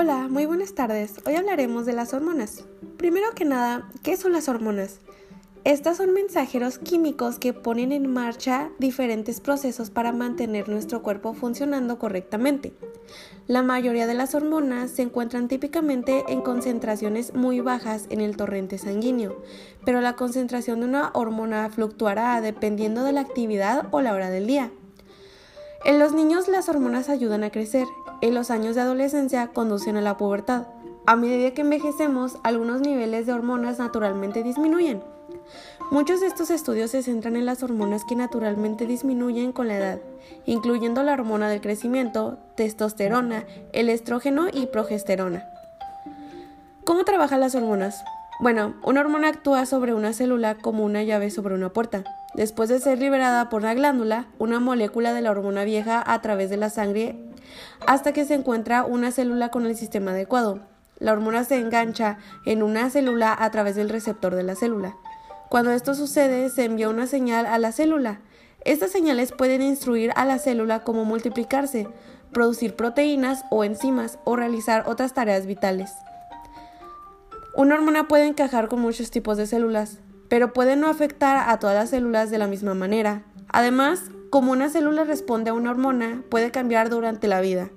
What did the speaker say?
Hola, muy buenas tardes. Hoy hablaremos de las hormonas. Primero que nada, ¿qué son las hormonas? Estas son mensajeros químicos que ponen en marcha diferentes procesos para mantener nuestro cuerpo funcionando correctamente. La mayoría de las hormonas se encuentran típicamente en concentraciones muy bajas en el torrente sanguíneo, pero la concentración de una hormona fluctuará dependiendo de la actividad o la hora del día. En los niños las hormonas ayudan a crecer en los años de adolescencia conducen a la pubertad. A medida que envejecemos, algunos niveles de hormonas naturalmente disminuyen. Muchos de estos estudios se centran en las hormonas que naturalmente disminuyen con la edad, incluyendo la hormona del crecimiento, testosterona, el estrógeno y progesterona. ¿Cómo trabajan las hormonas? Bueno, una hormona actúa sobre una célula como una llave sobre una puerta. Después de ser liberada por la glándula, una molécula de la hormona viaja a través de la sangre hasta que se encuentra una célula con el sistema adecuado. La hormona se engancha en una célula a través del receptor de la célula. Cuando esto sucede, se envía una señal a la célula. Estas señales pueden instruir a la célula cómo multiplicarse, producir proteínas o enzimas o realizar otras tareas vitales. Una hormona puede encajar con muchos tipos de células, pero puede no afectar a todas las células de la misma manera. Además, como una célula responde a una hormona, puede cambiar durante la vida.